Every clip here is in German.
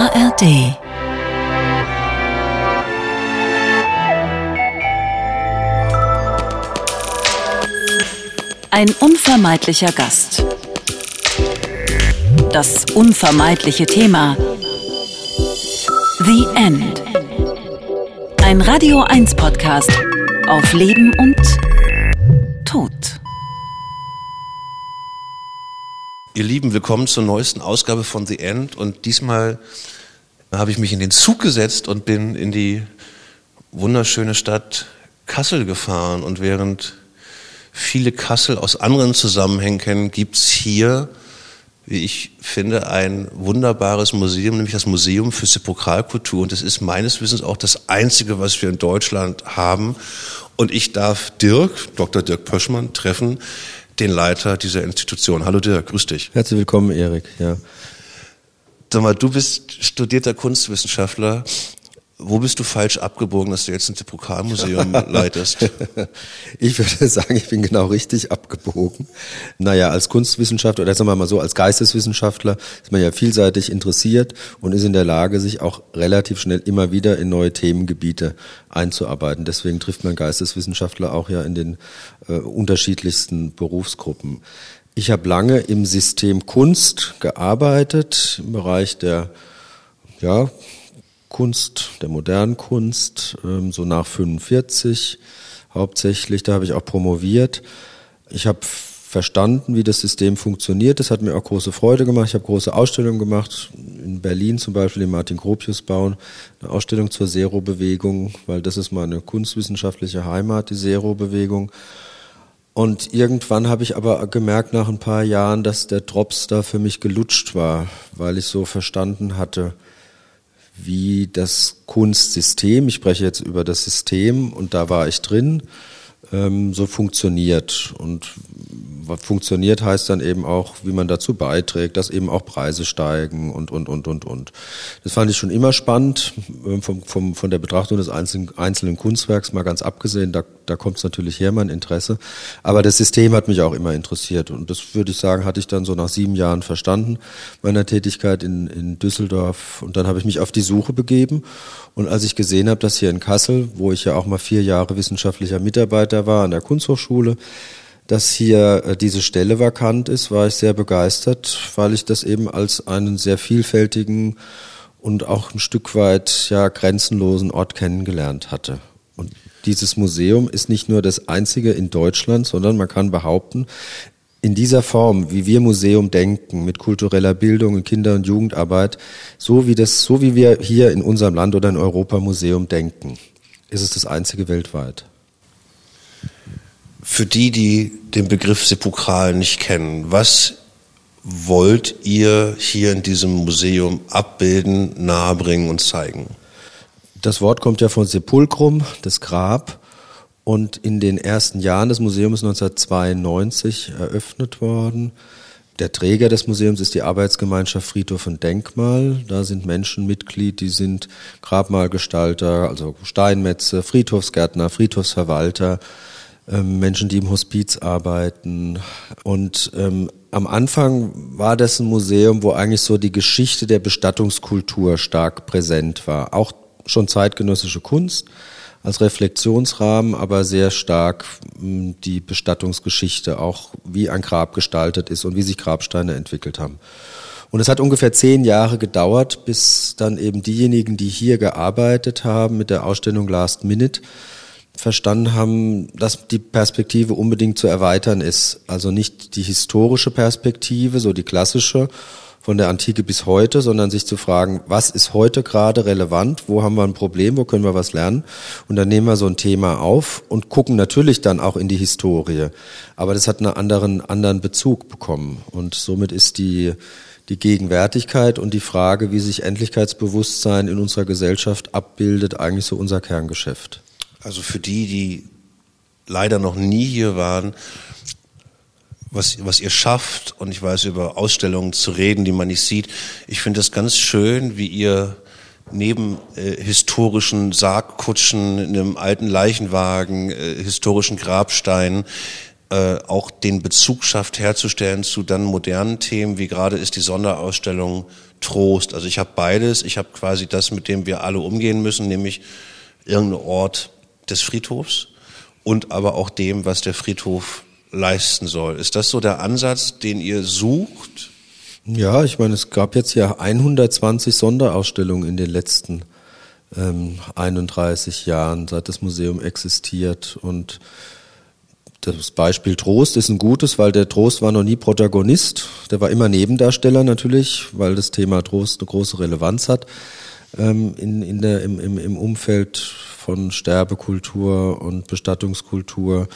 ARD Ein unvermeidlicher Gast. Das unvermeidliche Thema. The End. Ein Radio 1 Podcast auf Leben und Tod. Ihr Lieben, willkommen zur neuesten Ausgabe von The End und diesmal habe ich mich in den Zug gesetzt und bin in die wunderschöne Stadt Kassel gefahren und während viele Kassel aus anderen Zusammenhängen kennen, gibt es hier, wie ich finde, ein wunderbares Museum, nämlich das Museum für Sepulkralkultur. Und das ist meines Wissens auch das einzige, was wir in Deutschland haben. Und ich darf Dirk, Dr. Dirk Pöschmann, treffen, den Leiter dieser Institution. Hallo Dirk, grüß dich. Herzlich willkommen, Erik. Ja. Sag mal, du bist studierter Kunstwissenschaftler wo bist du falsch abgebogen, dass du jetzt ein Pokalmuseum leitest? Ich würde sagen, ich bin genau richtig abgebogen. Naja, als Kunstwissenschaftler oder sagen wir mal so, als Geisteswissenschaftler ist man ja vielseitig interessiert und ist in der Lage, sich auch relativ schnell immer wieder in neue Themengebiete einzuarbeiten. Deswegen trifft man Geisteswissenschaftler auch ja in den äh, unterschiedlichsten Berufsgruppen. Ich habe lange im System Kunst gearbeitet, im Bereich der ja, Kunst, der modernen Kunst, ähm, so nach 45 hauptsächlich. Da habe ich auch promoviert. Ich habe verstanden, wie das System funktioniert. Das hat mir auch große Freude gemacht. Ich habe große Ausstellungen gemacht, in Berlin zum Beispiel, im Martin Gropius bauen, eine Ausstellung zur Zero-Bewegung, weil das ist meine kunstwissenschaftliche Heimat, die Zero-Bewegung. Und irgendwann habe ich aber gemerkt nach ein paar Jahren, dass der Drops da für mich gelutscht war, weil ich so verstanden hatte, wie das Kunstsystem, ich spreche jetzt über das System und da war ich drin, ähm, so funktioniert. Und funktioniert heißt dann eben auch, wie man dazu beiträgt, dass eben auch Preise steigen und, und, und, und, und. Das fand ich schon immer spannend, ähm, vom, vom, von der Betrachtung des einzelnen, einzelnen Kunstwerks mal ganz abgesehen, da, da kommt es natürlich her, mein Interesse. Aber das System hat mich auch immer interessiert und das würde ich sagen, hatte ich dann so nach sieben Jahren verstanden, meiner Tätigkeit in, in Düsseldorf. Und dann habe ich mich auf die Suche begeben und als ich gesehen habe, dass hier in Kassel, wo ich ja auch mal vier Jahre wissenschaftlicher Mitarbeiter war an der Kunsthochschule, dass hier äh, diese Stelle vakant ist, war ich sehr begeistert, weil ich das eben als einen sehr vielfältigen und auch ein Stück weit ja grenzenlosen Ort kennengelernt hatte. Und dieses Museum ist nicht nur das einzige in Deutschland, sondern man kann behaupten, in dieser Form, wie wir Museum denken, mit kultureller Bildung in Kinder- und Jugendarbeit, so wie das, so wie wir hier in unserem Land oder in Europa Museum denken, ist es das einzige weltweit. Für die, die den Begriff Sepulkral nicht kennen, was wollt ihr hier in diesem Museum abbilden, nahebringen und zeigen? Das Wort kommt ja von Sepulchrum, das Grab. Und in den ersten Jahren des Museums 1992 eröffnet worden. Der Träger des Museums ist die Arbeitsgemeinschaft Friedhof und Denkmal. Da sind Menschen Mitglied, die sind Grabmalgestalter, also Steinmetze, Friedhofsgärtner, Friedhofsverwalter, Menschen, die im Hospiz arbeiten. Und ähm, am Anfang war das ein Museum, wo eigentlich so die Geschichte der Bestattungskultur stark präsent war. Auch schon zeitgenössische Kunst als Reflexionsrahmen, aber sehr stark hm, die Bestattungsgeschichte, auch wie ein Grab gestaltet ist und wie sich Grabsteine entwickelt haben. Und es hat ungefähr zehn Jahre gedauert, bis dann eben diejenigen, die hier gearbeitet haben mit der Ausstellung Last Minute, verstanden haben, dass die Perspektive unbedingt zu erweitern ist. Also nicht die historische Perspektive, so die klassische, von der Antike bis heute, sondern sich zu fragen, was ist heute gerade relevant, wo haben wir ein Problem, wo können wir was lernen? Und dann nehmen wir so ein Thema auf und gucken natürlich dann auch in die Historie. Aber das hat einen anderen, anderen Bezug bekommen. Und somit ist die, die Gegenwärtigkeit und die Frage, wie sich Endlichkeitsbewusstsein in unserer Gesellschaft abbildet, eigentlich so unser Kerngeschäft. Also für die, die leider noch nie hier waren, was, was ihr schafft. Und ich weiß, über Ausstellungen zu reden, die man nicht sieht. Ich finde das ganz schön, wie ihr neben äh, historischen Sargkutschen, einem alten Leichenwagen, äh, historischen Grabsteinen, äh, auch den Bezug schafft herzustellen zu dann modernen Themen, wie gerade ist die Sonderausstellung Trost. Also ich habe beides. Ich habe quasi das, mit dem wir alle umgehen müssen, nämlich irgendein Ort des Friedhofs und aber auch dem, was der Friedhof leisten soll. Ist das so der Ansatz, den ihr sucht? Ja, ich meine, es gab jetzt ja 120 Sonderausstellungen in den letzten ähm, 31 Jahren, seit das Museum existiert und das Beispiel Trost ist ein gutes, weil der Trost war noch nie Protagonist. Der war immer Nebendarsteller natürlich, weil das Thema Trost eine große Relevanz hat ähm, in, in der, im, im, im Umfeld von Sterbekultur und Bestattungskultur.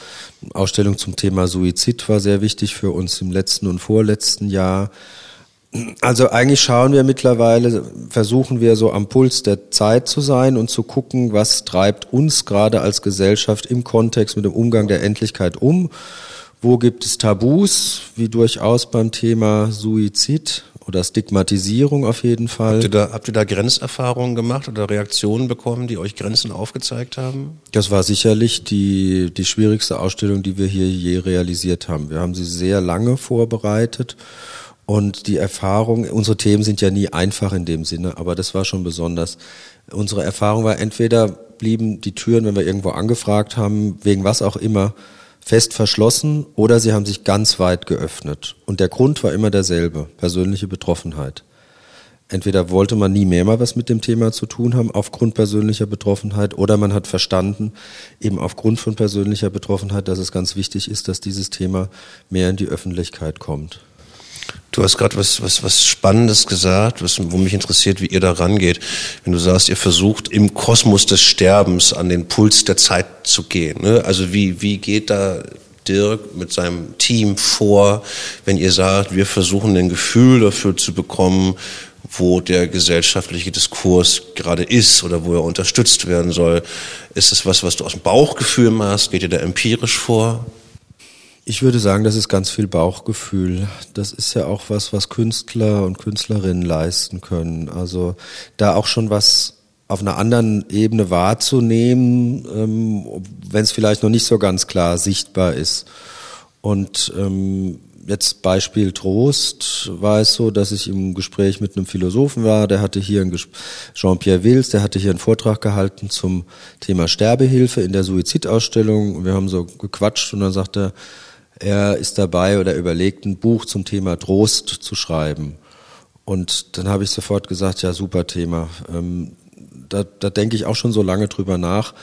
Ausstellung zum Thema Suizid war sehr wichtig für uns im letzten und vorletzten Jahr. Also eigentlich schauen wir mittlerweile, versuchen wir so am Puls der Zeit zu sein und zu gucken, was treibt uns gerade als Gesellschaft im Kontext mit dem Umgang der Endlichkeit um. Wo gibt es Tabus, wie durchaus beim Thema Suizid oder Stigmatisierung auf jeden Fall. Habt ihr, da, habt ihr da Grenzerfahrungen gemacht oder Reaktionen bekommen, die euch Grenzen aufgezeigt haben? Das war sicherlich die, die schwierigste Ausstellung, die wir hier je realisiert haben. Wir haben sie sehr lange vorbereitet und die Erfahrung, unsere Themen sind ja nie einfach in dem Sinne, aber das war schon besonders. Unsere Erfahrung war, entweder blieben die Türen, wenn wir irgendwo angefragt haben, wegen was auch immer, fest verschlossen oder sie haben sich ganz weit geöffnet. Und der Grund war immer derselbe, persönliche Betroffenheit. Entweder wollte man nie mehr mal was mit dem Thema zu tun haben aufgrund persönlicher Betroffenheit oder man hat verstanden, eben aufgrund von persönlicher Betroffenheit, dass es ganz wichtig ist, dass dieses Thema mehr in die Öffentlichkeit kommt. Du hast gerade was, was, was Spannendes gesagt, was, wo mich interessiert, wie ihr da rangeht. Wenn du sagst, ihr versucht im Kosmos des Sterbens an den Puls der Zeit zu gehen. Ne? Also wie, wie geht da Dirk mit seinem Team vor, wenn ihr sagt, wir versuchen ein Gefühl dafür zu bekommen, wo der gesellschaftliche Diskurs gerade ist oder wo er unterstützt werden soll. Ist es was, was du aus dem Bauchgefühl machst? Geht ihr da empirisch vor? Ich würde sagen, das ist ganz viel Bauchgefühl. Das ist ja auch was, was Künstler und Künstlerinnen leisten können. Also da auch schon was auf einer anderen Ebene wahrzunehmen, ähm, wenn es vielleicht noch nicht so ganz klar sichtbar ist. Und ähm, jetzt Beispiel Trost war es so, dass ich im Gespräch mit einem Philosophen war, der hatte hier Jean-Pierre Wills, der hatte hier einen Vortrag gehalten zum Thema Sterbehilfe in der Suizidausstellung. Wir haben so gequatscht und dann sagte er, er ist dabei oder überlegt, ein Buch zum Thema Trost zu schreiben. Und dann habe ich sofort gesagt, ja, super Thema. Ähm, da, da denke ich auch schon so lange drüber nach,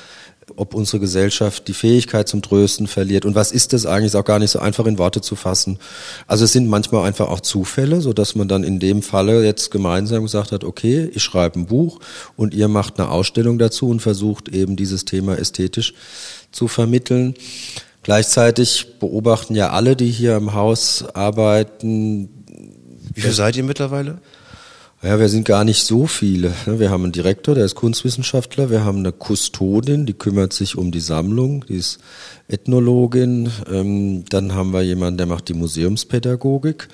ob unsere Gesellschaft die Fähigkeit zum Trösten verliert. Und was ist das eigentlich? Ist auch gar nicht so einfach in Worte zu fassen. Also es sind manchmal einfach auch Zufälle, so dass man dann in dem Falle jetzt gemeinsam gesagt hat, okay, ich schreibe ein Buch und ihr macht eine Ausstellung dazu und versucht eben dieses Thema ästhetisch zu vermitteln. Gleichzeitig beobachten ja alle, die hier im Haus arbeiten. Wie viele seid ihr mittlerweile? Ja, wir sind gar nicht so viele. Wir haben einen Direktor, der ist Kunstwissenschaftler. Wir haben eine Kustodin, die kümmert sich um die Sammlung, die ist Ethnologin. Ähm, dann haben wir jemanden, der macht die Museumspädagogik.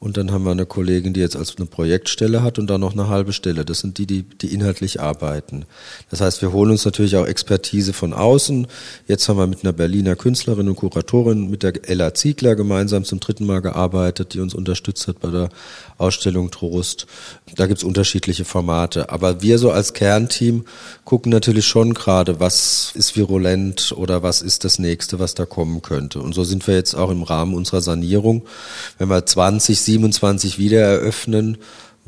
Und dann haben wir eine Kollegin, die jetzt als eine Projektstelle hat und dann noch eine halbe Stelle. Das sind die, die, die inhaltlich arbeiten. Das heißt, wir holen uns natürlich auch Expertise von außen. Jetzt haben wir mit einer Berliner Künstlerin und Kuratorin, mit der Ella Ziegler gemeinsam zum dritten Mal gearbeitet, die uns unterstützt hat bei der Ausstellung Trost. Da gibt's unterschiedliche Formate. Aber wir so als Kernteam gucken natürlich schon gerade, was ist virulent oder was ist das nächste, was da kommen könnte. Und so sind wir jetzt auch im Rahmen unserer Sanierung. Wenn wir 20 27 wieder eröffnen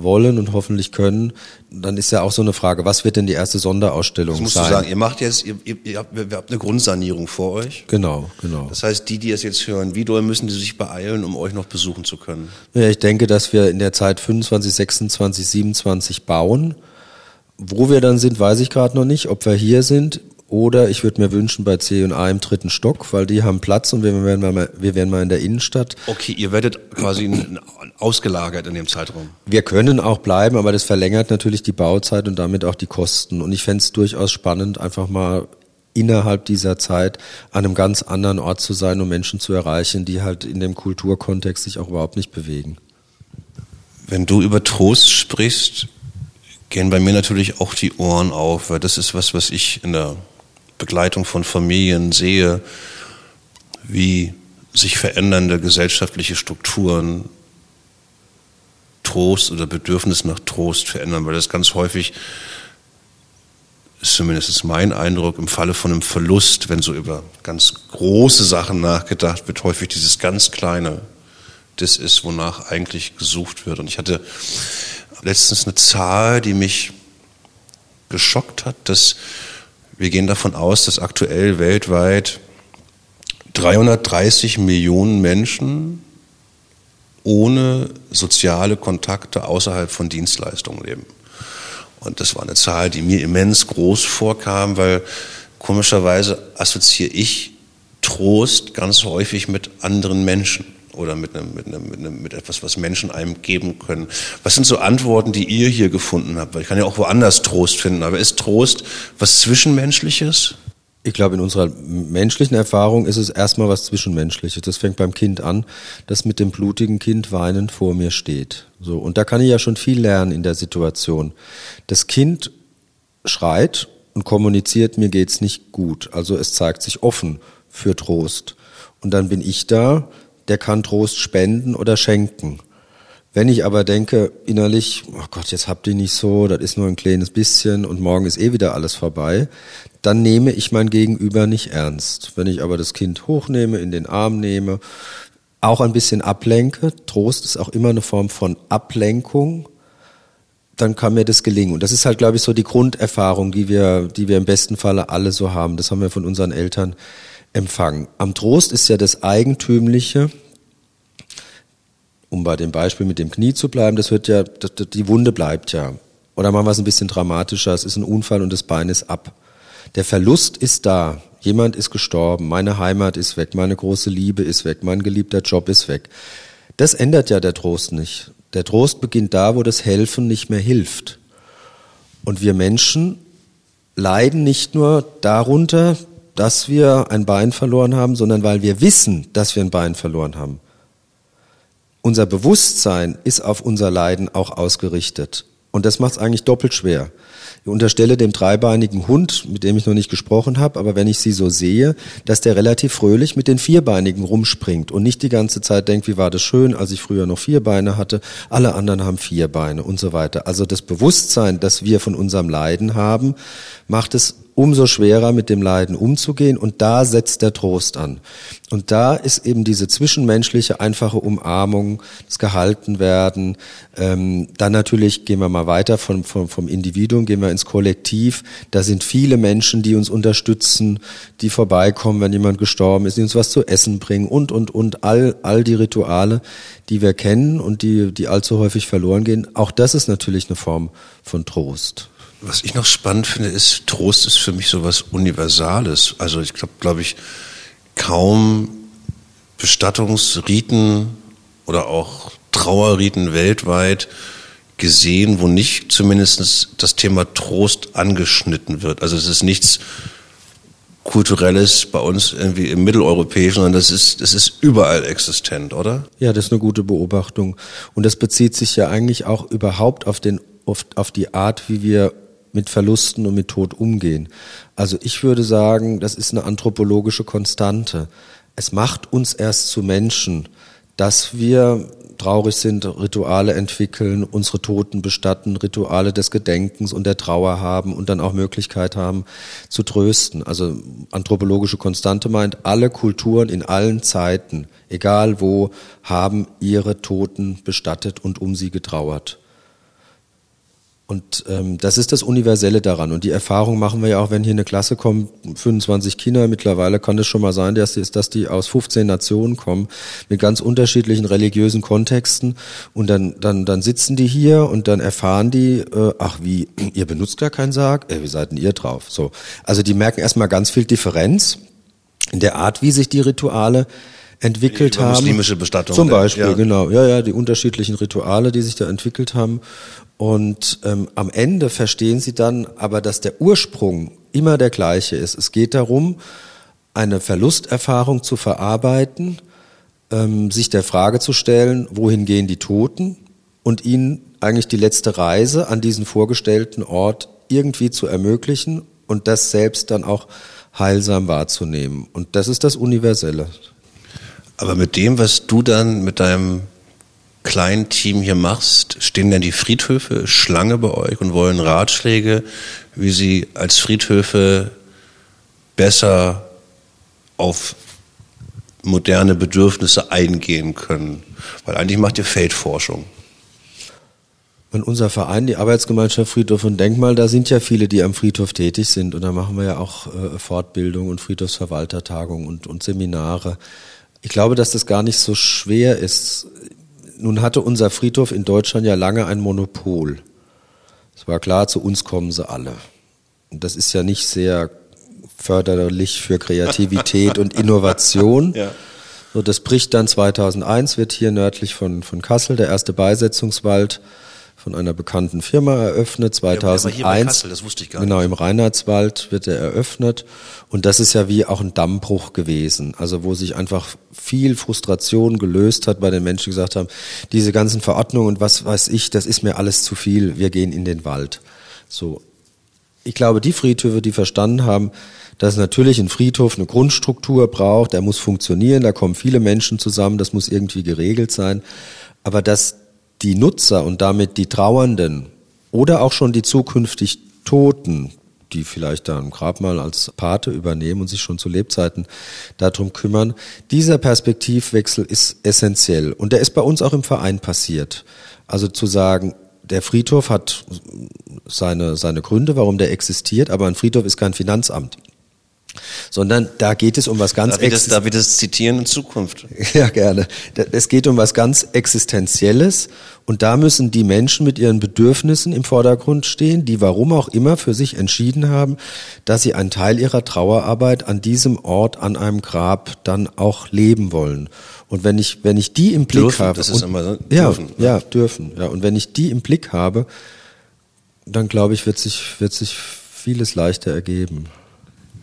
wollen und hoffentlich können, dann ist ja auch so eine Frage, was wird denn die erste Sonderausstellung das musst sein? Du sagen, ihr macht jetzt, ihr, ihr, habt, ihr habt eine Grundsanierung vor euch. Genau, genau. Das heißt, die, die es jetzt hören, wie doll müssen die sich beeilen, um euch noch besuchen zu können? Ja, ich denke, dass wir in der Zeit 25, 26, 27 bauen. Wo wir dann sind, weiß ich gerade noch nicht. Ob wir hier sind, oder ich würde mir wünschen bei C und A im dritten Stock, weil die haben Platz und wir werden mal, wir werden mal in der Innenstadt. Okay, ihr werdet quasi ausgelagert in dem Zeitraum. Wir können auch bleiben, aber das verlängert natürlich die Bauzeit und damit auch die Kosten. Und ich fände es durchaus spannend, einfach mal innerhalb dieser Zeit an einem ganz anderen Ort zu sein, um Menschen zu erreichen, die halt in dem Kulturkontext sich auch überhaupt nicht bewegen. Wenn du über Trost sprichst, gehen bei mir natürlich auch die Ohren auf, weil das ist was, was ich in der Begleitung von Familien sehe, wie sich verändernde gesellschaftliche Strukturen Trost oder Bedürfnis nach Trost verändern, weil das ganz häufig ist zumindest mein Eindruck, im Falle von einem Verlust, wenn so über ganz große Sachen nachgedacht wird, häufig dieses ganz Kleine, das ist, wonach eigentlich gesucht wird. Und ich hatte letztens eine Zahl, die mich geschockt hat, dass wir gehen davon aus, dass aktuell weltweit 330 Millionen Menschen ohne soziale Kontakte außerhalb von Dienstleistungen leben. Und das war eine Zahl, die mir immens groß vorkam, weil komischerweise assoziiere ich Trost ganz häufig mit anderen Menschen oder mit, einem, mit, einem, mit, einem, mit etwas, was Menschen einem geben können. Was sind so Antworten, die ihr hier gefunden habt? Weil ich kann ja auch woanders Trost finden, aber ist Trost was Zwischenmenschliches? Ich glaube, in unserer menschlichen Erfahrung ist es erstmal was Zwischenmenschliches. Das fängt beim Kind an, das mit dem blutigen Kind weinend vor mir steht. So. Und da kann ich ja schon viel lernen in der Situation. Das Kind schreit und kommuniziert, mir geht's nicht gut. Also es zeigt sich offen für Trost. Und dann bin ich da, der kann Trost spenden oder schenken. Wenn ich aber denke, innerlich, oh Gott, jetzt habt ihr nicht so, das ist nur ein kleines bisschen und morgen ist eh wieder alles vorbei, dann nehme ich mein Gegenüber nicht ernst. Wenn ich aber das Kind hochnehme, in den Arm nehme, auch ein bisschen ablenke, Trost ist auch immer eine Form von Ablenkung, dann kann mir das gelingen. Und das ist halt, glaube ich, so die Grunderfahrung, die wir, die wir im besten Falle alle so haben. Das haben wir von unseren Eltern empfangen. Am Trost ist ja das Eigentümliche, um bei dem Beispiel mit dem Knie zu bleiben, das wird ja, die Wunde bleibt ja. Oder machen wir es ein bisschen dramatischer, es ist ein Unfall und das Bein ist ab. Der Verlust ist da. Jemand ist gestorben, meine Heimat ist weg, meine große Liebe ist weg, mein geliebter Job ist weg. Das ändert ja der Trost nicht. Der Trost beginnt da, wo das Helfen nicht mehr hilft. Und wir Menschen leiden nicht nur darunter, dass wir ein Bein verloren haben, sondern weil wir wissen, dass wir ein Bein verloren haben. Unser Bewusstsein ist auf unser Leiden auch ausgerichtet. Und das macht es eigentlich doppelt schwer. Ich unterstelle dem dreibeinigen Hund, mit dem ich noch nicht gesprochen habe, aber wenn ich sie so sehe, dass der relativ fröhlich mit den vierbeinigen rumspringt und nicht die ganze Zeit denkt, wie war das schön, als ich früher noch vier Beine hatte, alle anderen haben vier Beine und so weiter. Also das Bewusstsein, das wir von unserem Leiden haben, macht es umso schwerer mit dem Leiden umzugehen und da setzt der Trost an. Und da ist eben diese zwischenmenschliche einfache Umarmung, das Gehaltenwerden, ähm, dann natürlich gehen wir mal weiter vom, vom, vom Individuum, gehen wir ins Kollektiv. Da sind viele Menschen, die uns unterstützen, die vorbeikommen, wenn jemand gestorben ist, die uns was zu essen bringen und, und, und all, all die Rituale, die wir kennen und die, die allzu häufig verloren gehen. Auch das ist natürlich eine Form von Trost. Was ich noch spannend finde, ist, Trost ist für mich so was Universales. Also ich glaube, glaube ich, kaum Bestattungsriten oder auch Trauerriten weltweit gesehen, wo nicht zumindest das Thema Trost angeschnitten wird. Also es ist nichts Kulturelles bei uns irgendwie im Mitteleuropäischen, sondern das ist, das ist überall existent, oder? Ja, das ist eine gute Beobachtung. Und das bezieht sich ja eigentlich auch überhaupt auf den, auf, auf die Art, wie wir mit Verlusten und mit Tod umgehen. Also ich würde sagen, das ist eine anthropologische Konstante. Es macht uns erst zu Menschen, dass wir traurig sind, Rituale entwickeln, unsere Toten bestatten, Rituale des Gedenkens und der Trauer haben und dann auch Möglichkeit haben zu trösten. Also anthropologische Konstante meint, alle Kulturen in allen Zeiten, egal wo, haben ihre Toten bestattet und um sie getrauert. Und ähm, das ist das Universelle daran. Und die Erfahrung machen wir ja auch, wenn hier eine Klasse kommt, 25 Kinder, mittlerweile kann es schon mal sein, dass die, dass die aus 15 Nationen kommen, mit ganz unterschiedlichen religiösen Kontexten. Und dann, dann, dann sitzen die hier und dann erfahren die, äh, ach wie, ihr benutzt gar keinen Sarg? Äh, wie seid denn ihr drauf? So. Also die merken erstmal ganz viel Differenz in der Art, wie sich die Rituale entwickelt haben. Muslimische Bestattung. Zum Beispiel, ja. genau. Ja, ja, die unterschiedlichen Rituale, die sich da entwickelt haben. Und ähm, am Ende verstehen sie dann aber, dass der Ursprung immer der gleiche ist. Es geht darum, eine Verlusterfahrung zu verarbeiten, ähm, sich der Frage zu stellen, wohin gehen die Toten und ihnen eigentlich die letzte Reise an diesen vorgestellten Ort irgendwie zu ermöglichen und das selbst dann auch heilsam wahrzunehmen. Und das ist das Universelle. Aber mit dem, was du dann mit deinem kleinen Team hier machst, stehen denn die Friedhöfe Schlange bei euch und wollen Ratschläge, wie sie als Friedhöfe besser auf moderne Bedürfnisse eingehen können? Weil eigentlich macht ihr Feldforschung. Und unser Verein, die Arbeitsgemeinschaft Friedhof und Denkmal, da sind ja viele, die am Friedhof tätig sind. Und da machen wir ja auch äh, Fortbildung und Friedhofsverwaltertagungen und, und Seminare. Ich glaube, dass das gar nicht so schwer ist. Nun hatte unser Friedhof in Deutschland ja lange ein Monopol. Es war klar, zu uns kommen sie alle. Und das ist ja nicht sehr förderlich für Kreativität und Innovation. Ja. So, das bricht dann 2001, wird hier nördlich von, von Kassel der erste Beisetzungswald von einer bekannten Firma eröffnet. 2001. Ja, hier Kassel, das wusste ich gar genau, im Reinhardswald wird er eröffnet. Und das ist ja wie auch ein Dammbruch gewesen. Also wo sich einfach viel Frustration gelöst hat bei den Menschen, gesagt haben, diese ganzen Verordnungen und was weiß ich, das ist mir alles zu viel. Wir gehen in den Wald. So. Ich glaube, die Friedhöfe, die verstanden haben, dass natürlich ein Friedhof eine Grundstruktur braucht, der muss funktionieren, da kommen viele Menschen zusammen, das muss irgendwie geregelt sein. Aber dass die Nutzer und damit die Trauernden oder auch schon die zukünftig Toten, die vielleicht da ein Grabmal als Pate übernehmen und sich schon zu Lebzeiten darum kümmern. Dieser Perspektivwechsel ist essentiell und der ist bei uns auch im Verein passiert. Also zu sagen, der Friedhof hat seine, seine Gründe, warum der existiert, aber ein Friedhof ist kein Finanzamt sondern da geht es um was ganz darf ich, das, darf ich das zitieren in Zukunft? Ja, gerne. Es geht um was ganz Existenzielles und da müssen die Menschen mit ihren Bedürfnissen im Vordergrund stehen, die warum auch immer für sich entschieden haben, dass sie einen Teil ihrer Trauerarbeit an diesem Ort, an einem Grab dann auch leben wollen. Und wenn ich, wenn ich die im Blick dürfen, habe. Das ist immer so, dürfen. Ja, ja, dürfen. Ja, und wenn ich die im Blick habe, dann glaube ich, wird sich, wird sich vieles leichter ergeben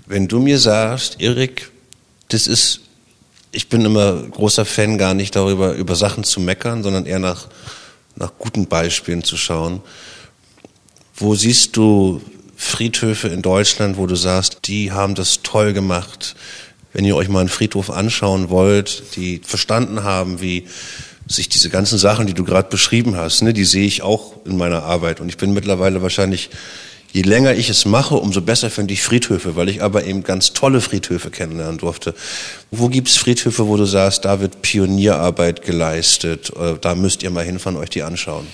wenn du mir sagst, Erik, das ist, ich bin immer großer Fan gar nicht darüber, über Sachen zu meckern, sondern eher nach, nach guten Beispielen zu schauen. Wo siehst du Friedhöfe in Deutschland, wo du sagst, die haben das toll gemacht? Wenn ihr euch mal einen Friedhof anschauen wollt, die verstanden haben, wie sich diese ganzen Sachen, die du gerade beschrieben hast, ne, die sehe ich auch in meiner Arbeit. Und ich bin mittlerweile wahrscheinlich je länger ich es mache, umso besser finde ich Friedhöfe, weil ich aber eben ganz tolle Friedhöfe kennenlernen durfte. Wo gibt es Friedhöfe, wo du sagst, da wird Pionierarbeit geleistet, äh, da müsst ihr mal hinfahren, euch die anschauen?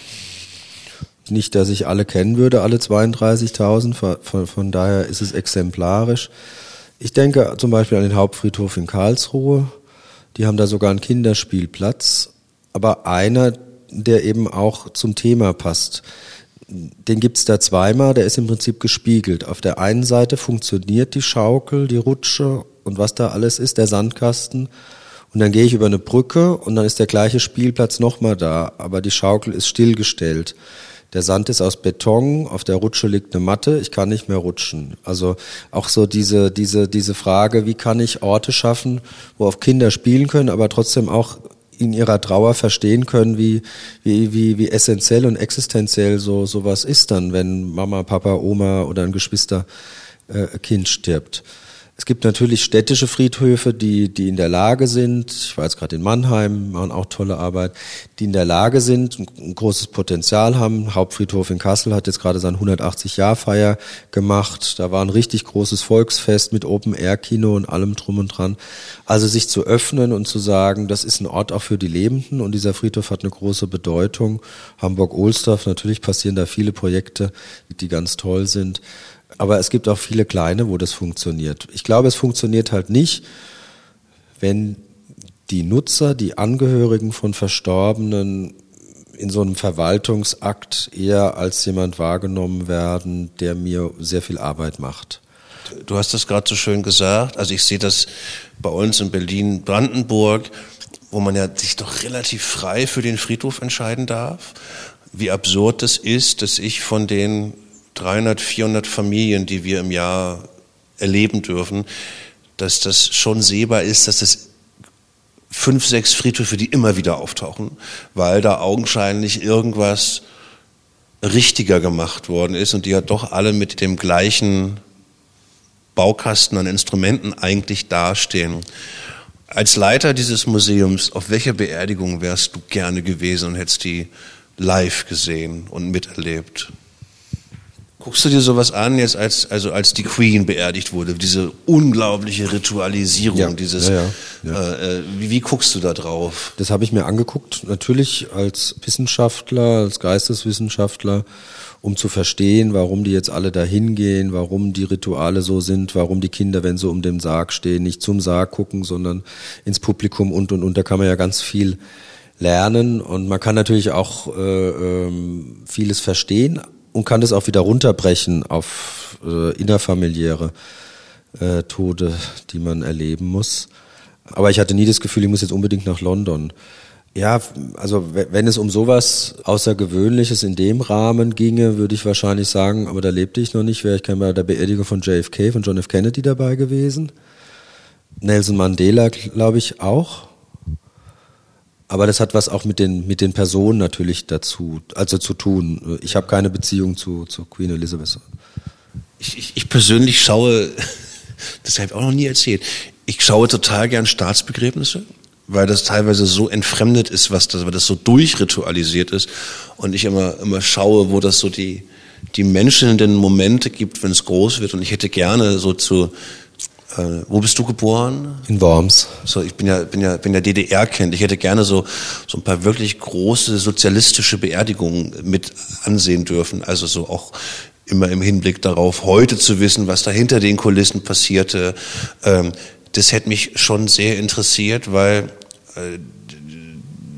Nicht, dass ich alle kennen würde, alle 32.000, von, von daher ist es exemplarisch. Ich denke zum Beispiel an den Hauptfriedhof in Karlsruhe. Die haben da sogar einen Kinderspielplatz, aber einer, der eben auch zum Thema passt den gibt's da zweimal, der ist im Prinzip gespiegelt. Auf der einen Seite funktioniert die Schaukel, die Rutsche und was da alles ist, der Sandkasten. Und dann gehe ich über eine Brücke und dann ist der gleiche Spielplatz nochmal da, aber die Schaukel ist stillgestellt. Der Sand ist aus Beton, auf der Rutsche liegt eine Matte, ich kann nicht mehr rutschen. Also auch so diese, diese, diese Frage, wie kann ich Orte schaffen, wo auch Kinder spielen können, aber trotzdem auch in ihrer Trauer verstehen können, wie, wie, wie, wie essentiell und existenziell so sowas ist dann, wenn Mama, Papa, Oma oder ein Geschwister äh, stirbt. Es gibt natürlich städtische Friedhöfe, die, die in der Lage sind, ich war jetzt gerade in Mannheim, machen auch tolle Arbeit, die in der Lage sind, ein großes Potenzial haben. Hauptfriedhof in Kassel hat jetzt gerade sein 180-Jahr-Feier gemacht. Da war ein richtig großes Volksfest mit Open-Air-Kino und allem drum und dran. Also sich zu öffnen und zu sagen, das ist ein Ort auch für die Lebenden und dieser Friedhof hat eine große Bedeutung. Hamburg-Ohlsdorf, natürlich passieren da viele Projekte, die ganz toll sind. Aber es gibt auch viele kleine, wo das funktioniert. Ich glaube, es funktioniert halt nicht, wenn die Nutzer, die Angehörigen von Verstorbenen in so einem Verwaltungsakt eher als jemand wahrgenommen werden, der mir sehr viel Arbeit macht. Du hast das gerade so schön gesagt. Also ich sehe das bei uns in Berlin-Brandenburg, wo man ja sich doch relativ frei für den Friedhof entscheiden darf. Wie absurd das ist, dass ich von den 300, 400 Familien, die wir im Jahr erleben dürfen, dass das schon sehbar ist, dass es fünf, sechs Friedhöfe, die immer wieder auftauchen, weil da augenscheinlich irgendwas richtiger gemacht worden ist und die ja doch alle mit dem gleichen Baukasten an Instrumenten eigentlich dastehen. Als Leiter dieses Museums, auf welcher Beerdigung wärst du gerne gewesen und hättest die live gesehen und miterlebt? Guckst du dir sowas an, jetzt als, also als die Queen beerdigt wurde, diese unglaubliche Ritualisierung, Ja, dieses, ja, ja, Äh, äh, wie, wie guckst du da drauf? Das habe ich mir angeguckt, natürlich als Wissenschaftler, als Geisteswissenschaftler, um zu verstehen, warum die jetzt alle dahin gehen, warum die Rituale so sind, warum die Kinder, wenn sie um den Sarg stehen, nicht zum Sarg gucken, sondern ins Publikum und und und. Da kann man ja ganz viel lernen und man kann natürlich auch äh, ähm, vieles verstehen und kann das auch wieder runterbrechen auf äh, innerfamiliäre äh, Tode, die man erleben muss. Aber ich hatte nie das Gefühl, ich muss jetzt unbedingt nach London. Ja, also wenn es um sowas Außergewöhnliches in dem Rahmen ginge, würde ich wahrscheinlich sagen, aber da lebte ich noch nicht, wäre ich gerne bei der Beerdigung von JFK, von John F. Kennedy dabei gewesen. Nelson Mandela, glaube ich, auch. Aber das hat was auch mit den, mit den Personen natürlich dazu, also zu tun. Ich habe keine Beziehung zu, zu Queen Elizabeth. Ich, ich, ich persönlich schaue, das habe ich auch noch nie erzählt, ich schaue total gern Staatsbegräbnisse, weil das teilweise so entfremdet ist, was das, weil das so durchritualisiert ist und ich immer, immer schaue, wo das so die, die menschelnden Momente gibt, wenn es groß wird und ich hätte gerne so zu, äh, wo bist du geboren? In Worms. So, ich bin ja, bin ja, bin ja DDR-Kind. Ich hätte gerne so, so ein paar wirklich große sozialistische Beerdigungen mit ansehen dürfen. Also so auch immer im Hinblick darauf, heute zu wissen, was da hinter den Kulissen passierte. Ähm, das hätte mich schon sehr interessiert, weil äh,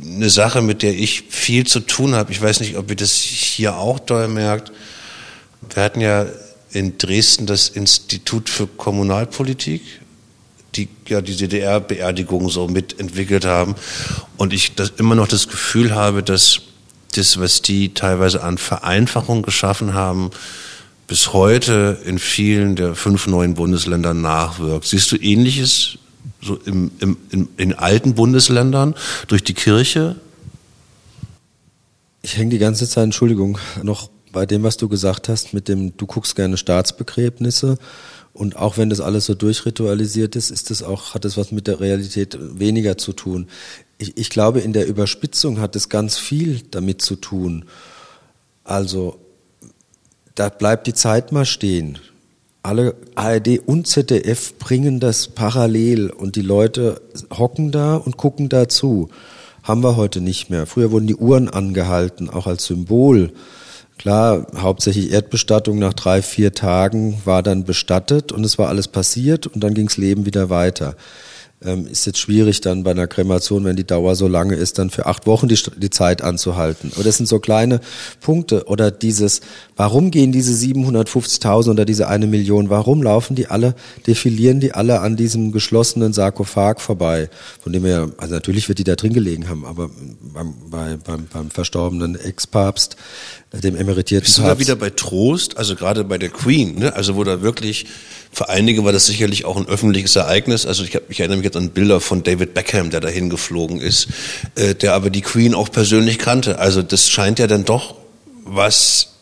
eine Sache, mit der ich viel zu tun habe, ich weiß nicht, ob ihr das hier auch doll merkt. Wir hatten ja in Dresden das Institut für Kommunalpolitik, die ja die DDR-Beerdigung so mitentwickelt haben. Und ich das immer noch das Gefühl habe, dass das, was die teilweise an Vereinfachung geschaffen haben, bis heute in vielen der fünf neuen Bundesländern nachwirkt. Siehst du Ähnliches so im, im, in, in alten Bundesländern durch die Kirche? Ich hänge die ganze Zeit, Entschuldigung, noch bei dem, was du gesagt hast, mit dem, du guckst gerne Staatsbegräbnisse. Und auch wenn das alles so durchritualisiert ist, ist das auch, hat das was mit der Realität weniger zu tun. Ich, ich glaube, in der Überspitzung hat es ganz viel damit zu tun. Also, da bleibt die Zeit mal stehen. Alle ARD und ZDF bringen das parallel und die Leute hocken da und gucken dazu. Haben wir heute nicht mehr. Früher wurden die Uhren angehalten, auch als Symbol. Klar, hauptsächlich Erdbestattung nach drei, vier Tagen war dann bestattet und es war alles passiert und dann ging's Leben wieder weiter. Ähm, ist jetzt schwierig dann bei einer Kremation, wenn die Dauer so lange ist, dann für acht Wochen die, die Zeit anzuhalten. Aber das sind so kleine Punkte. Oder dieses, warum gehen diese 750.000 oder diese eine Million, warum laufen die alle, defilieren die alle an diesem geschlossenen Sarkophag vorbei? Von dem wir, also natürlich wird die da drin gelegen haben, aber beim, bei, beim, beim verstorbenen Ex-Papst, äh, dem emeritierten Bist du da Papst. wieder bei Trost, also gerade bei der Queen, ne? also wo da wirklich, für einige war das sicherlich auch ein öffentliches Ereignis, also ich, hab, ich erinnere mich jetzt an Bilder von David Beckham, der dahin geflogen ist, äh, der aber die Queen auch persönlich kannte, also das scheint ja dann doch was,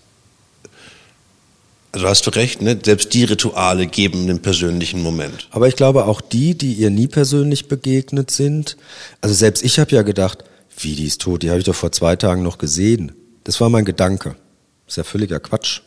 also hast du recht, ne? selbst die Rituale geben einen persönlichen Moment. Aber ich glaube auch die, die ihr nie persönlich begegnet sind, also selbst ich habe ja gedacht, wie die ist tot, die habe ich doch vor zwei Tagen noch gesehen. Das war mein Gedanke. Ist ja völliger Quatsch.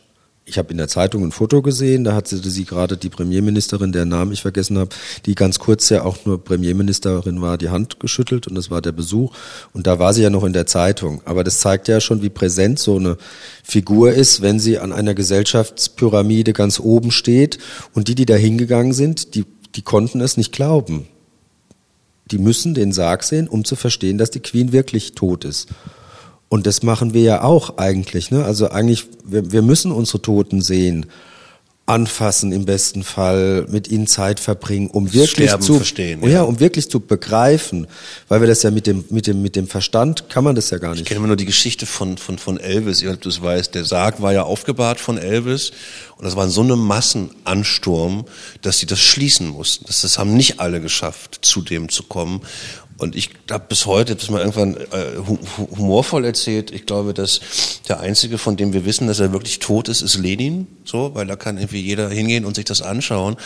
Ich habe in der Zeitung ein Foto gesehen, da hatte sie gerade die Premierministerin, deren Namen ich vergessen habe, die ganz kurz ja auch nur Premierministerin war, die Hand geschüttelt und das war der Besuch. Und da war sie ja noch in der Zeitung. Aber das zeigt ja schon, wie präsent so eine Figur ist, wenn sie an einer Gesellschaftspyramide ganz oben steht und die, die da hingegangen sind, die, die konnten es nicht glauben. Die müssen den Sarg sehen, um zu verstehen, dass die Queen wirklich tot ist. Und das machen wir ja auch eigentlich. Ne? Also eigentlich, wir, wir müssen unsere Toten sehen, anfassen im besten Fall, mit ihnen Zeit verbringen, um wirklich Sterben zu verstehen, ja. ja. um wirklich zu begreifen, weil wir das ja mit dem mit dem mit dem Verstand kann man das ja gar Ich nicht. kenne immer nur die Geschichte von, von, von Elvis, ich du es weißt. Der Sarg war ja aufgebahrt von Elvis und das war so eine Massenansturm, dass sie das schließen mussten. Das, das haben nicht alle geschafft, zu dem zu kommen. Und ich habe bis heute, das mal irgendwann äh, humorvoll erzählt, ich glaube, dass der Einzige, von dem wir wissen, dass er wirklich tot ist, ist Lenin, so, weil da kann irgendwie jeder hingehen und sich das anschauen.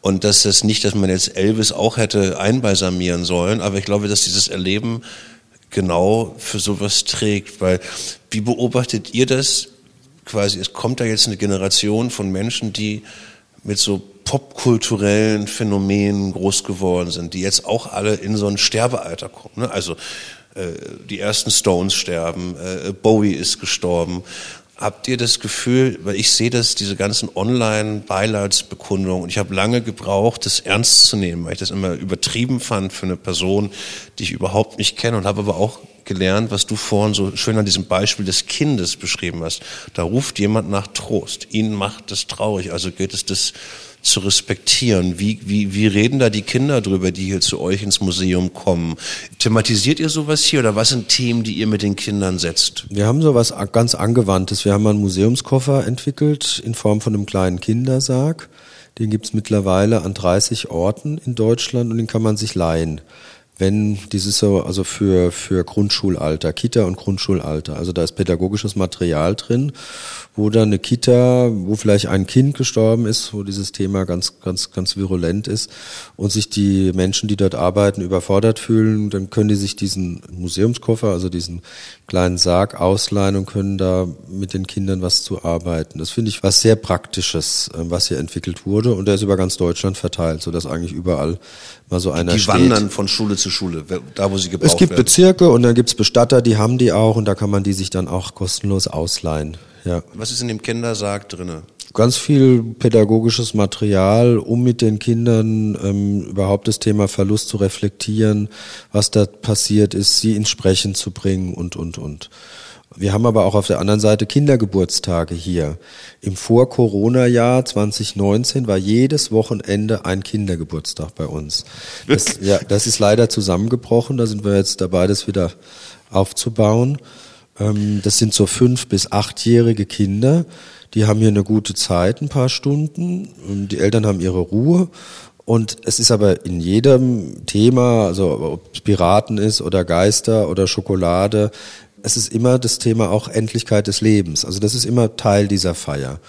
Und dass das nicht, dass man jetzt Elvis auch hätte einbalsamieren sollen, aber ich glaube, dass dieses Erleben genau für sowas trägt, weil wie beobachtet ihr das? Quasi, es kommt da jetzt eine Generation von Menschen, die mit so popkulturellen Phänomenen groß geworden sind, die jetzt auch alle in so ein Sterbealter kommen. Ne? Also äh, die ersten Stones sterben, äh, Bowie ist gestorben. Habt ihr das Gefühl, weil ich sehe das, diese ganzen Online-Beileidsbekundungen, und ich habe lange gebraucht, das ernst zu nehmen, weil ich das immer übertrieben fand für eine Person, die ich überhaupt nicht kenne und habe aber auch gelernt, was du vorhin so schön an diesem Beispiel des Kindes beschrieben hast. Da ruft jemand nach Trost. Ihn macht es traurig. Also gilt es, das zu respektieren? Wie, wie, wie reden da die Kinder drüber, die hier zu euch ins Museum kommen? Thematisiert ihr sowas hier oder was sind Themen, die ihr mit den Kindern setzt? Wir haben sowas ganz Angewandtes. Wir haben einen Museumskoffer entwickelt in Form von einem kleinen Kindersarg. Den gibt's mittlerweile an 30 Orten in Deutschland und den kann man sich leihen wenn dieses so, also für, für Grundschulalter, Kita und Grundschulalter, also da ist pädagogisches Material drin, wo dann eine Kita, wo vielleicht ein Kind gestorben ist, wo dieses Thema ganz, ganz, ganz virulent ist und sich die Menschen, die dort arbeiten, überfordert fühlen, dann können die sich diesen Museumskoffer, also diesen kleinen Sarg ausleihen und können da mit den Kindern was zu arbeiten. Das finde ich was sehr Praktisches, äh, was hier entwickelt wurde und der ist über ganz Deutschland verteilt, so dass eigentlich überall mal so einer die steht. wandern von Schule zu Schule, da wo sie gebraucht Es gibt werden. Bezirke und dann gibt's Bestatter, die haben die auch und da kann man die sich dann auch kostenlos ausleihen. Ja. Was ist in dem Kindersarg drinne? Ganz viel pädagogisches Material, um mit den Kindern ähm, überhaupt das Thema Verlust zu reflektieren, was da passiert ist, sie ins Sprechen zu bringen und, und, und. Wir haben aber auch auf der anderen Seite Kindergeburtstage hier. Im Vor-Corona-Jahr 2019 war jedes Wochenende ein Kindergeburtstag bei uns. Das, ja, das ist leider zusammengebrochen. Da sind wir jetzt dabei, das wieder aufzubauen. Ähm, das sind so fünf bis achtjährige Kinder. Die haben hier eine gute Zeit, ein paar Stunden. Die Eltern haben ihre Ruhe. Und es ist aber in jedem Thema, also ob es Piraten ist oder Geister oder Schokolade, es ist immer das Thema auch Endlichkeit des Lebens. Also das ist immer Teil dieser Feier.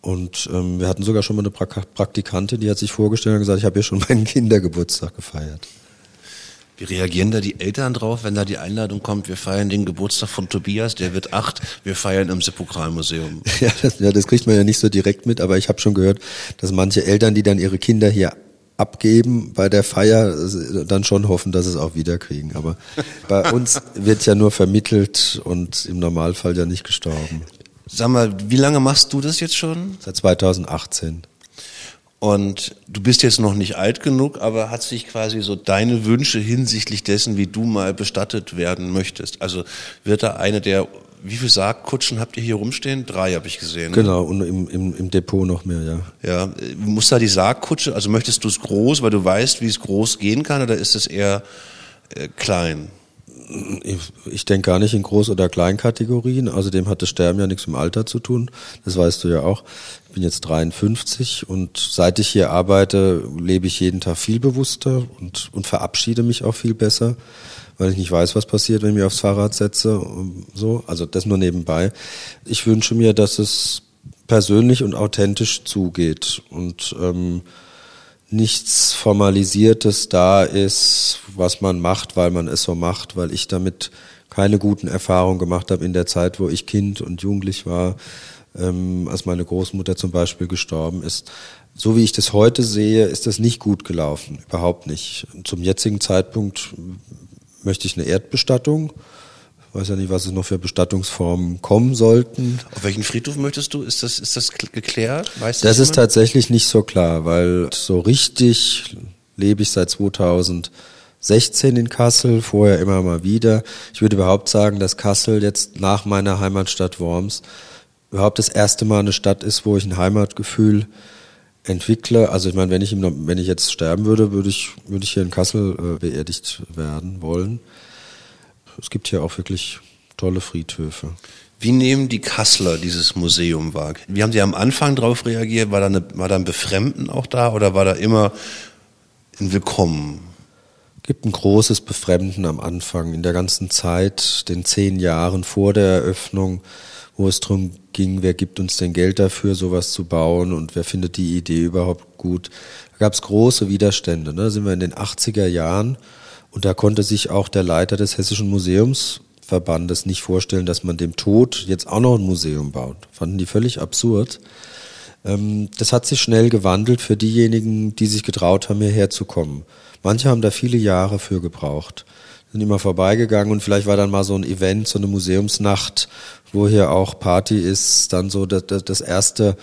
Und ähm, wir hatten sogar schon mal eine pra Praktikantin, die hat sich vorgestellt und gesagt, ich habe hier schon meinen Kindergeburtstag gefeiert. Wie reagieren da die Eltern drauf, wenn da die Einladung kommt, wir feiern den Geburtstag von Tobias, der wird acht, wir feiern im Sepulkralmuseum? Ja das, ja, das kriegt man ja nicht so direkt mit, aber ich habe schon gehört, dass manche Eltern, die dann ihre Kinder hier abgeben bei der Feier, dann schon hoffen, dass sie es auch wiederkriegen. Aber bei uns wird ja nur vermittelt und im Normalfall ja nicht gestorben. Sag mal, wie lange machst du das jetzt schon? Seit 2018. Und du bist jetzt noch nicht alt genug, aber hat sich quasi so deine Wünsche hinsichtlich dessen, wie du mal bestattet werden möchtest? Also wird da eine der wie viele Sargkutschen habt ihr hier rumstehen? Drei habe ich gesehen. Ne? Genau, und im, im, im Depot noch mehr, ja. Ja, muss da die Sargkutsche, also möchtest du es groß, weil du weißt, wie es groß gehen kann, oder ist es eher äh, klein? Ich, ich denke gar nicht in Groß- oder Kleinkategorien. Außerdem hat das Sterben ja nichts mit dem Alter zu tun. Das weißt du ja auch. Ich bin jetzt 53 und seit ich hier arbeite, lebe ich jeden Tag viel bewusster und, und verabschiede mich auch viel besser weil ich nicht weiß, was passiert, wenn ich mich aufs Fahrrad setze. So, also das nur nebenbei. Ich wünsche mir, dass es persönlich und authentisch zugeht und ähm, nichts Formalisiertes da ist, was man macht, weil man es so macht, weil ich damit keine guten Erfahrungen gemacht habe in der Zeit, wo ich Kind und Jugendlich war, ähm, als meine Großmutter zum Beispiel gestorben ist. So wie ich das heute sehe, ist das nicht gut gelaufen, überhaupt nicht. Zum jetzigen Zeitpunkt möchte ich eine Erdbestattung. Ich weiß ja nicht, was es noch für Bestattungsformen kommen sollten. Auf welchen Friedhof möchtest du? Ist das, ist das geklärt? Weißt das ist jemand? tatsächlich nicht so klar, weil so richtig lebe ich seit 2016 in Kassel, vorher immer mal wieder. Ich würde überhaupt sagen, dass Kassel jetzt nach meiner Heimatstadt Worms überhaupt das erste Mal eine Stadt ist, wo ich ein Heimatgefühl entwickle. Also ich meine, wenn ich, im, wenn ich jetzt sterben würde, würde ich, würde ich hier in Kassel äh, beerdigt werden wollen. Es gibt hier auch wirklich tolle Friedhöfe. Wie nehmen die Kassler dieses Museum wahr? Wie haben sie am Anfang darauf reagiert? War da, eine, war da ein Befremden auch da oder war da immer ein Willkommen? gibt ein großes Befremden am Anfang in der ganzen Zeit, den zehn Jahren vor der Eröffnung, wo es darum ging, wer gibt uns denn Geld dafür, sowas zu bauen und wer findet die Idee überhaupt gut. Da gab es große Widerstände. Ne? Da sind wir in den 80er Jahren und da konnte sich auch der Leiter des Hessischen Museumsverbandes nicht vorstellen, dass man dem Tod jetzt auch noch ein Museum baut. Fanden die völlig absurd. Ähm, das hat sich schnell gewandelt für diejenigen, die sich getraut haben, hierher zu kommen. Manche haben da viele Jahre für gebraucht, sind immer vorbeigegangen und vielleicht war dann mal so ein Event, so eine Museumsnacht, wo hier auch Party ist, dann so das, das erste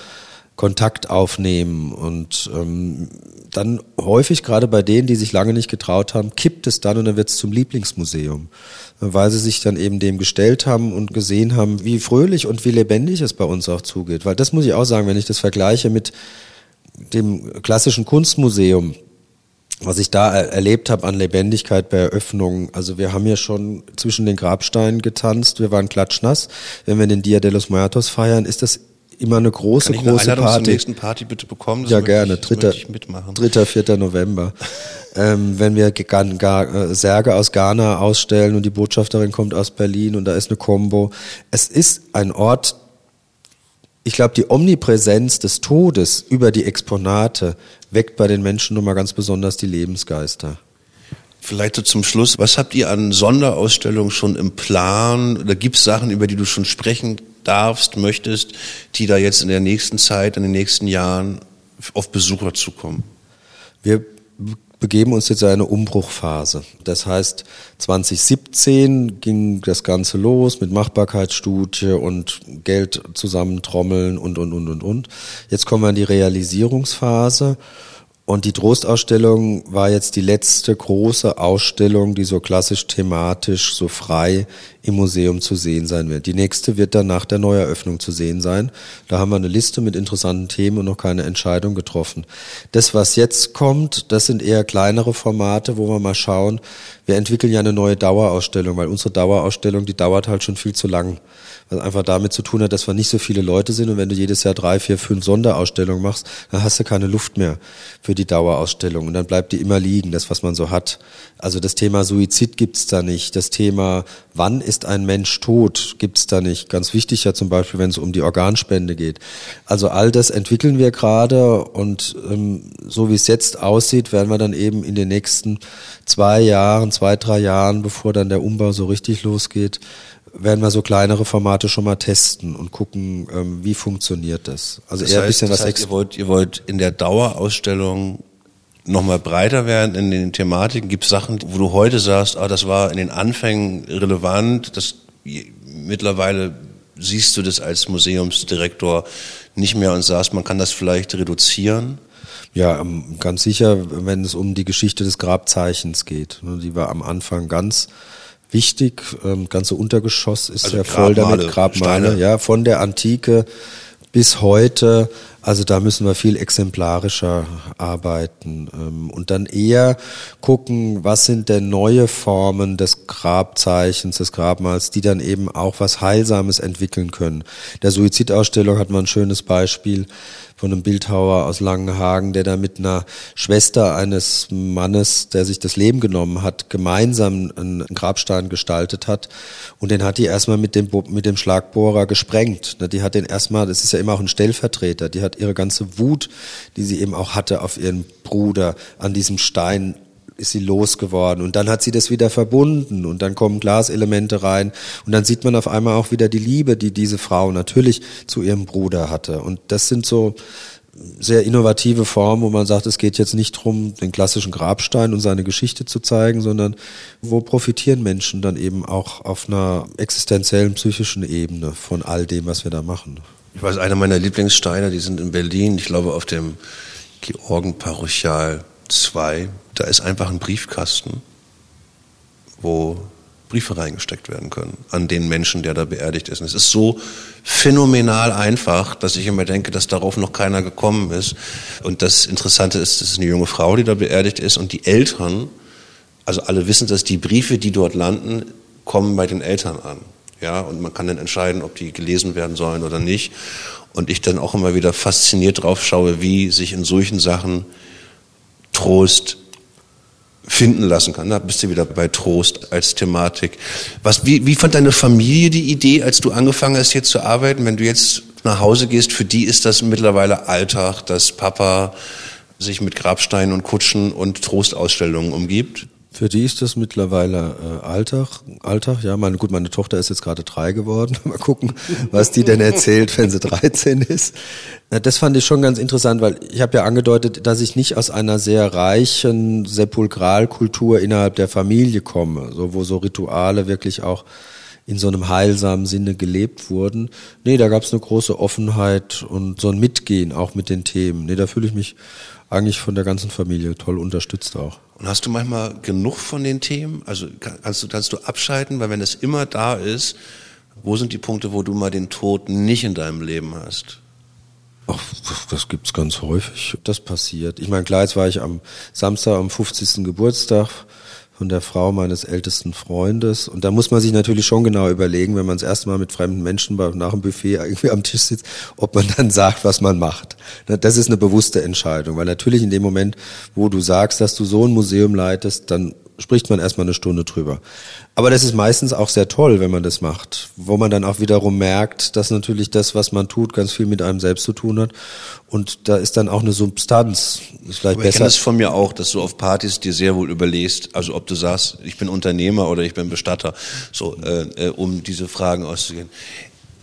Kontakt aufnehmen und ähm, dann häufig gerade bei denen, die sich lange nicht getraut haben, kippt es dann und dann wird es zum Lieblingsmuseum, weil sie sich dann eben dem gestellt haben und gesehen haben, wie fröhlich und wie lebendig es bei uns auch zugeht. Weil das muss ich auch sagen, wenn ich das vergleiche mit dem klassischen Kunstmuseum, was ich da erlebt habe an Lebendigkeit bei Eröffnungen. Also wir haben ja schon zwischen den Grabsteinen getanzt, wir waren klatschnass. Wenn wir den Dia de los Muertos feiern, ist das immer eine große, Kann ich große eine Party. Zur nächsten Party bitte bekommen? Das ja, gerne. Ich, dritter, ich mitmachen. dritter, vierter November. ähm, wenn wir Ga äh, Särge aus Ghana ausstellen und die Botschafterin kommt aus Berlin und da ist eine Combo. Es ist ein Ort, ich glaube, die Omnipräsenz des Todes über die Exponate weckt bei den Menschen nun mal ganz besonders die Lebensgeister. Vielleicht so zum Schluss, was habt ihr an Sonderausstellungen schon im Plan? Oder gibt es Sachen, über die du schon sprechen darfst, möchtest, die da jetzt in der nächsten Zeit, in den nächsten Jahren auf Besucher zukommen? Wir begeben uns jetzt in eine Umbruchphase. Das heißt, 2017 ging das Ganze los mit Machbarkeitsstudie und Geld zusammentrommeln und, und, und, und, und. Jetzt kommen wir in die Realisierungsphase und die Trostausstellung war jetzt die letzte große Ausstellung, die so klassisch thematisch, so frei im Museum zu sehen sein wird. Die nächste wird dann nach der Neueröffnung zu sehen sein. Da haben wir eine Liste mit interessanten Themen und noch keine Entscheidung getroffen. Das, was jetzt kommt, das sind eher kleinere Formate, wo wir mal schauen. Wir entwickeln ja eine neue Dauerausstellung, weil unsere Dauerausstellung, die dauert halt schon viel zu lang was einfach damit zu tun hat, dass wir nicht so viele Leute sind und wenn du jedes Jahr drei, vier, fünf Sonderausstellungen machst, dann hast du keine Luft mehr für die Dauerausstellung und dann bleibt die immer liegen, das, was man so hat. Also das Thema Suizid gibt's da nicht, das Thema wann ist ein Mensch tot gibt's da nicht. Ganz wichtig ja zum Beispiel, wenn es um die Organspende geht. Also all das entwickeln wir gerade und ähm, so wie es jetzt aussieht, werden wir dann eben in den nächsten zwei Jahren, zwei, drei Jahren, bevor dann der Umbau so richtig losgeht, werden wir so kleinere Formate schon mal testen und gucken, ähm, wie funktioniert das. Also das eher heißt, ein bisschen das was heißt, ihr wollt, ihr wollt in der Dauerausstellung nochmal breiter werden in den Thematiken. Gibt es Sachen, wo du heute sagst, ah, das war in den Anfängen relevant, das mittlerweile siehst du das als Museumsdirektor nicht mehr und sagst, man kann das vielleicht reduzieren? Ja, ähm, ganz sicher, wenn es um die Geschichte des Grabzeichens geht. Ne, die war am Anfang ganz wichtig. Ähm, ganze Untergeschoss ist Also ja voll Grabmale, damit, Grabmale, Steine. ja, von der Antike bis heute. Also da müssen wir viel exemplarischer arbeiten ähm, und dann eher gucken, was sind denn neue Formen des Grabzeichens, des Grabmals, die dann eben auch was Heilsames entwickeln können. Der Suizidausstellung hat man ein schönes Beispiel von einem Bildhauer aus Langenhagen, der da mit einer Schwester eines Mannes, der sich das Leben genommen hat, gemeinsam einen Grabstein gestaltet hat. Und den hat die erstmal mit dem, mit dem Schlagbohrer gesprengt. Ne, Die hat den erstmal, das ist ja immer auch ein Stellvertreter, die hat ihre ganze Wut, die sie eben auch hatte auf ihren Bruder an diesem Stein ist sie losgeworden. Und dann hat sie das wieder verbunden und dann kommen Glaselemente rein. Und dann sieht man auf einmal auch wieder die Liebe, die diese Frau natürlich zu ihrem Bruder hatte. Und das sind so sehr innovative Formen, wo man sagt, es geht jetzt nicht drum, den klassischen Grabstein und seine Geschichte zu zeigen, sondern wo profitieren Menschen dann eben auch auf einer existenziellen psychischen Ebene von all dem, was wir da machen. Ich weiß, einer meiner Lieblingssteine, die sind in Berlin, ich glaube auf dem Georgenparochial 2. Da ist einfach ein Briefkasten, wo Briefe reingesteckt werden können an den Menschen, der da beerdigt ist. Und es ist so phänomenal einfach, dass ich immer denke, dass darauf noch keiner gekommen ist. Und das Interessante ist, es ist eine junge Frau, die da beerdigt ist und die Eltern, also alle wissen, dass die Briefe, die dort landen, kommen bei den Eltern an. Ja, und man kann dann entscheiden, ob die gelesen werden sollen oder nicht. Und ich dann auch immer wieder fasziniert drauf schaue, wie sich in solchen Sachen Trost finden lassen kann. Da bist du wieder bei Trost als Thematik. Was, wie, wie fand deine Familie die Idee, als du angefangen hast, hier zu arbeiten? Wenn du jetzt nach Hause gehst, für die ist das mittlerweile Alltag, dass Papa sich mit Grabsteinen und Kutschen und Trostausstellungen umgibt? Für die ist das mittlerweile äh, Alltag. Alltag, ja. Meine, gut, meine Tochter ist jetzt gerade drei geworden. Mal gucken, was die denn erzählt, wenn sie 13 ist. Das fand ich schon ganz interessant, weil ich habe ja angedeutet, dass ich nicht aus einer sehr reichen Sepulkralkultur innerhalb der Familie komme, so wo so Rituale wirklich auch in so einem heilsamen Sinne gelebt wurden. Nee, da gab es eine große Offenheit und so ein Mitgehen auch mit den Themen. Nee, da fühle ich mich eigentlich von der ganzen Familie toll unterstützt auch. Und hast du manchmal genug von den Themen? Also kannst du, kannst du abschalten, weil wenn es immer da ist, wo sind die Punkte, wo du mal den Tod nicht in deinem Leben hast? Ach, das gibt's ganz häufig. Das passiert. Ich meine, klar, jetzt war ich am Samstag am 50. Geburtstag von der Frau meines ältesten Freundes. Und da muss man sich natürlich schon genau überlegen, wenn man das erste Mal mit fremden Menschen nach dem Buffet irgendwie am Tisch sitzt, ob man dann sagt, was man macht. Das ist eine bewusste Entscheidung, weil natürlich in dem Moment, wo du sagst, dass du so ein Museum leitest, dann spricht man erstmal eine Stunde drüber. Aber das ist meistens auch sehr toll, wenn man das macht, wo man dann auch wiederum merkt, dass natürlich das, was man tut, ganz viel mit einem selbst zu tun hat. Und da ist dann auch eine Substanz. Ist vielleicht Aber besser. ich kenne das von mir auch, dass du auf Partys dir sehr wohl überlegst, also ob du sagst, ich bin Unternehmer oder ich bin Bestatter, so äh, äh um diese Fragen auszugehen.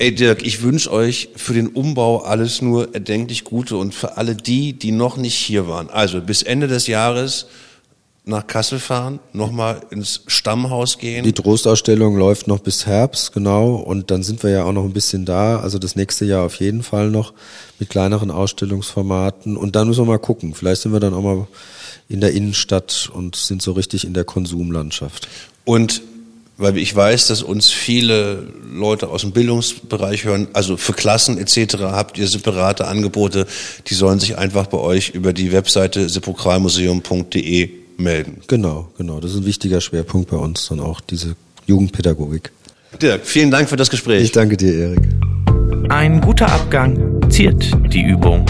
Ey Dirk, ich wünsche euch für den Umbau alles nur erdenklich Gute und für alle die, die noch nicht hier waren. Also bis Ende des Jahres nach Kassel fahren, nochmal ins Stammhaus gehen. Die Trostausstellung läuft noch bis Herbst, genau. Und dann sind wir ja auch noch ein bisschen da. Also das nächste Jahr auf jeden Fall noch mit kleineren Ausstellungsformaten. Und dann müssen wir mal gucken. Vielleicht sind wir dann auch mal in der Innenstadt und sind so richtig in der Konsumlandschaft. Und weil ich weiß, dass uns viele Leute aus dem Bildungsbereich hören, also für Klassen etc. habt ihr separate Angebote, die sollen sich einfach bei euch über die Webseite sepulkralmuseum.de melden. Genau, genau. Das ist ein wichtiger Schwerpunkt bei uns, dann auch diese Jugendpädagogik. Dirk, vielen Dank für das Gespräch. Ich danke dir, Erik. Ein guter Abgang ziert die Übung.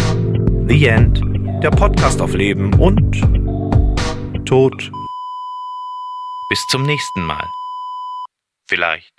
The End, der Podcast auf Leben und Tod. Bis zum nächsten Mal. Vielleicht.